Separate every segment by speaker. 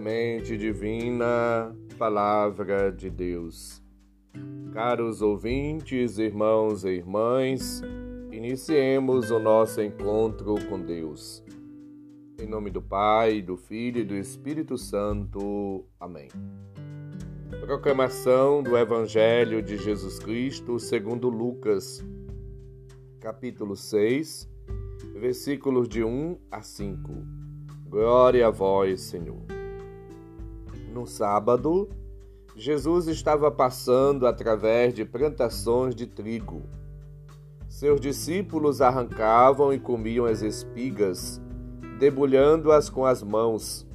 Speaker 1: Semente Divina, Palavra de Deus. Caros ouvintes, irmãos e irmãs, iniciemos o nosso encontro com Deus. Em nome do Pai, do Filho e do Espírito Santo. Amém. Proclamação do Evangelho de Jesus Cristo segundo Lucas, capítulo 6, versículos de 1 a 5. Glória a vós, Senhor. No sábado, Jesus estava passando através de plantações de trigo. Seus discípulos arrancavam e comiam as espigas, debulhando-as com as mãos.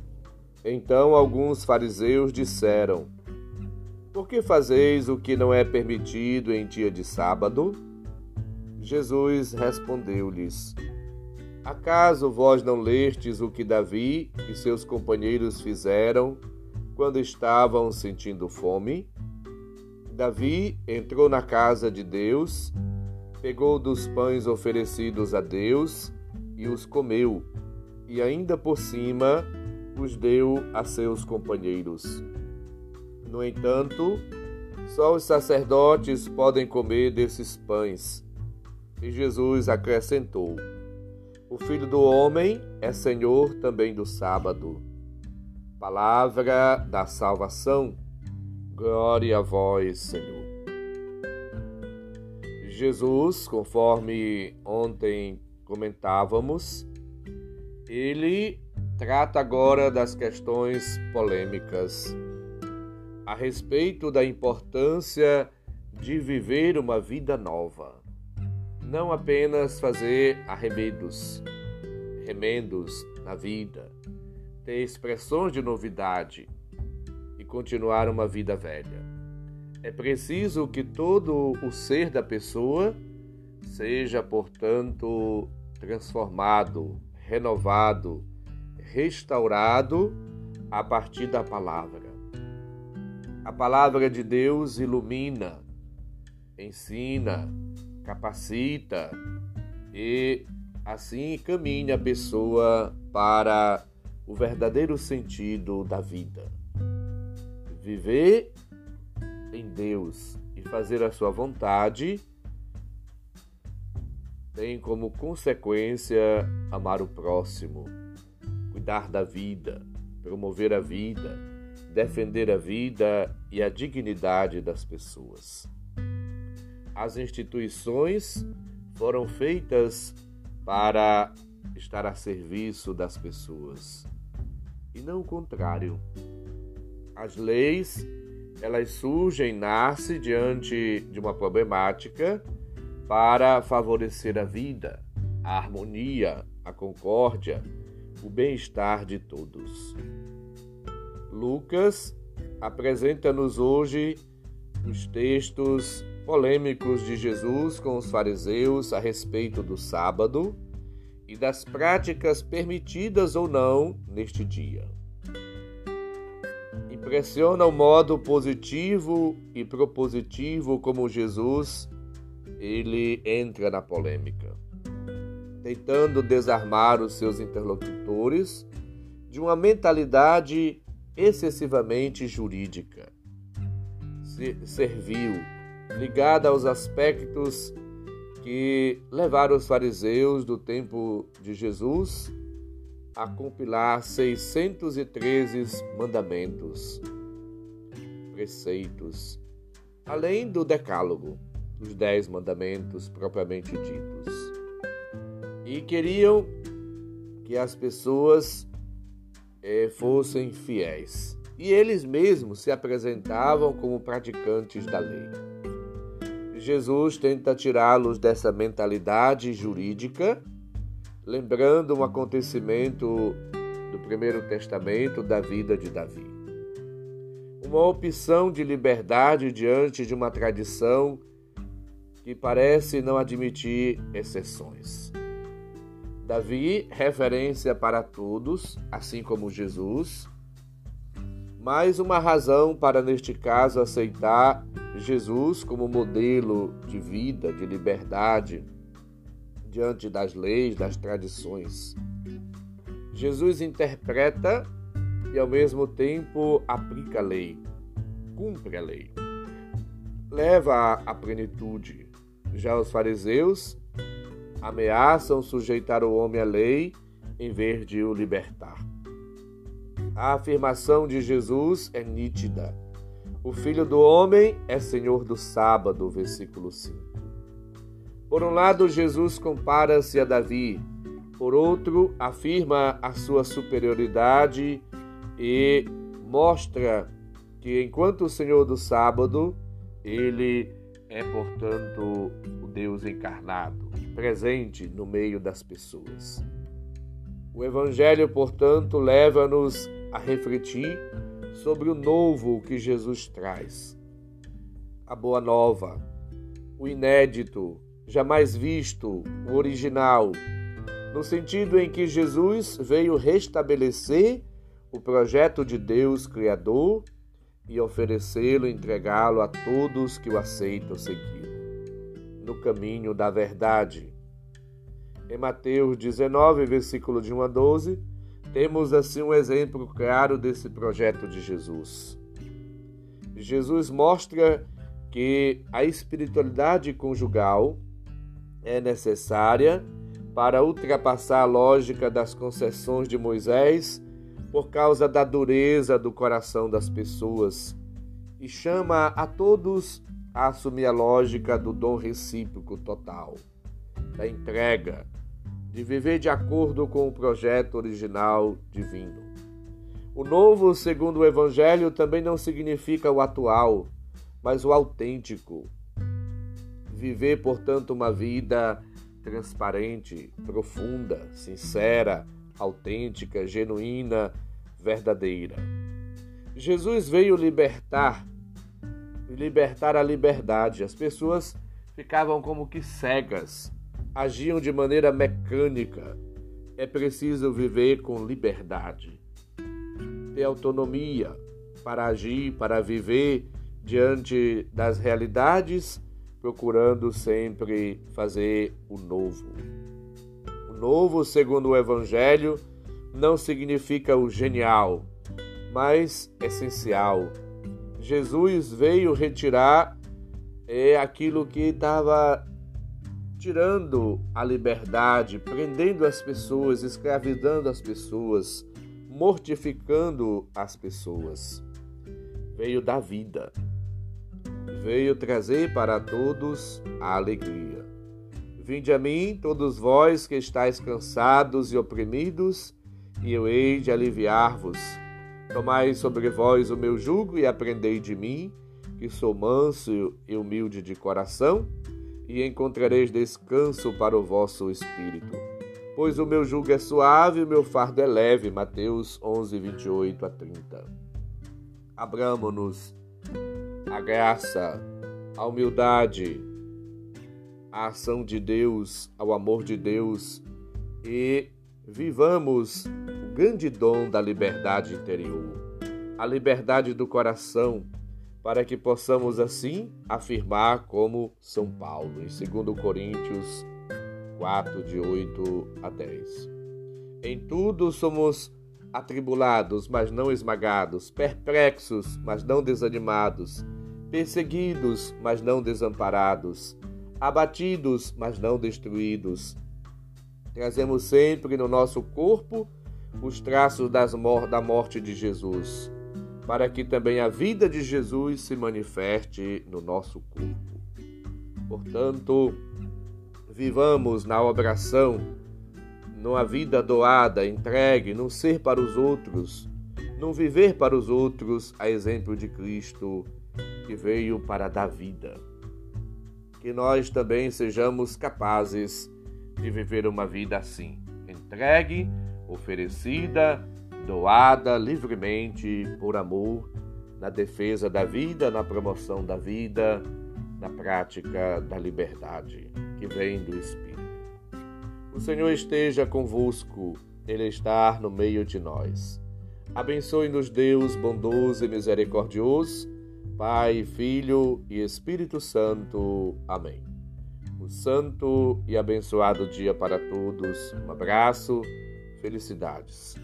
Speaker 1: Então alguns fariseus disseram: Por que fazeis o que não é permitido em dia de sábado? Jesus respondeu-lhes: Acaso vós não lestes o que Davi e seus companheiros fizeram quando estavam sentindo fome? Davi entrou na casa de Deus, pegou dos pães oferecidos a Deus e os comeu, e ainda por cima os deu a seus companheiros. No entanto, só os sacerdotes podem comer desses pães. E Jesus acrescentou: o Filho do Homem é Senhor também do sábado. Palavra da salvação. Glória a vós, Senhor. Jesus, conforme ontem comentávamos, ele trata agora das questões polêmicas a respeito da importância de viver uma vida nova não apenas fazer arremedos, remendos na vida, ter expressões de novidade e continuar uma vida velha. É preciso que todo o ser da pessoa seja, portanto, transformado, renovado, restaurado a partir da palavra. A palavra de Deus ilumina, ensina, capacita e assim caminha a pessoa para o verdadeiro sentido da vida. Viver em Deus e fazer a sua vontade tem como consequência amar o próximo, cuidar da vida, promover a vida, defender a vida e a dignidade das pessoas as instituições foram feitas para estar a serviço das pessoas e não o contrário. As leis, elas surgem, nascem diante de uma problemática para favorecer a vida, a harmonia, a concórdia, o bem-estar de todos. Lucas apresenta-nos hoje os textos polêmicos de Jesus com os fariseus a respeito do sábado e das práticas permitidas ou não neste dia. Impressiona o modo positivo e propositivo como Jesus ele entra na polêmica, tentando desarmar os seus interlocutores de uma mentalidade excessivamente jurídica, servil ligada aos aspectos que levaram os fariseus do tempo de Jesus a compilar 613 mandamentos, preceitos, além do decálogo, os dez mandamentos propriamente ditos. E queriam que as pessoas eh, fossem fiéis. E eles mesmos se apresentavam como praticantes da lei. Jesus tenta tirá-los dessa mentalidade jurídica, lembrando um acontecimento do Primeiro Testamento da vida de Davi. Uma opção de liberdade diante de uma tradição que parece não admitir exceções. Davi, referência para todos, assim como Jesus, mais uma razão para, neste caso, aceitar Jesus como modelo de vida, de liberdade, diante das leis, das tradições. Jesus interpreta e ao mesmo tempo aplica a lei, cumpre a lei, leva à plenitude. Já os fariseus ameaçam sujeitar o homem à lei em vez de o libertar. A afirmação de Jesus é nítida. O Filho do Homem é Senhor do sábado, versículo 5. Por um lado, Jesus compara-se a Davi, por outro, afirma a sua superioridade e mostra que, enquanto o Senhor do sábado, ele é, portanto, o Deus encarnado, presente no meio das pessoas. O Evangelho, portanto, leva-nos a refletir sobre o novo que Jesus traz. A boa nova, o inédito, jamais visto, o original, no sentido em que Jesus veio restabelecer o projeto de Deus Criador e oferecê-lo, entregá-lo a todos que o aceitam seguir no caminho da verdade. Em Mateus 19, versículo de 1 a 12, temos assim um exemplo claro desse projeto de Jesus. Jesus mostra que a espiritualidade conjugal é necessária para ultrapassar a lógica das concessões de Moisés por causa da dureza do coração das pessoas e chama a todos a assumir a lógica do dom recíproco total, da entrega, de viver de acordo com o projeto original divino. O novo, segundo o Evangelho, também não significa o atual, mas o autêntico. Viver, portanto, uma vida transparente, profunda, sincera, autêntica, genuína, verdadeira. Jesus veio libertar, libertar a liberdade. As pessoas ficavam como que cegas agiam de maneira mecânica. É preciso viver com liberdade, ter autonomia para agir, para viver diante das realidades, procurando sempre fazer o novo. O novo, segundo o Evangelho, não significa o genial, mas essencial. Jesus veio retirar é aquilo que estava tirando a liberdade, prendendo as pessoas, escravizando as pessoas, mortificando as pessoas. Veio da vida, veio trazer para todos a alegria. Vinde a mim, todos vós que estáis cansados e oprimidos, e eu hei de aliviar-vos. Tomai sobre vós o meu jugo e aprendei de mim, que sou manso e humilde de coração e encontrareis descanso para o vosso espírito. Pois o meu jugo é suave e o meu fardo é leve. Mateus 11, 28 a 30. Abramo-nos a graça, a humildade, a ação de Deus, ao amor de Deus e vivamos o grande dom da liberdade interior, a liberdade do coração, para que possamos assim afirmar como São Paulo, em 2 Coríntios 4, de 8 a 10. Em tudo somos atribulados, mas não esmagados, perplexos, mas não desanimados, perseguidos, mas não desamparados, abatidos, mas não destruídos. Trazemos sempre no nosso corpo os traços das mor da morte de Jesus para que também a vida de Jesus se manifeste no nosso corpo. Portanto, vivamos na oração, numa vida doada, entregue, num ser para os outros, num viver para os outros, a exemplo de Cristo, que veio para dar vida. Que nós também sejamos capazes de viver uma vida assim, entregue, oferecida, doada livremente por amor, na defesa da vida, na promoção da vida, na prática da liberdade que vem do Espírito. O Senhor esteja convosco, Ele está no meio de nós. Abençoe-nos, Deus bondoso e misericordioso, Pai, Filho e Espírito Santo. Amém. Um santo e abençoado dia para todos. Um abraço, felicidades.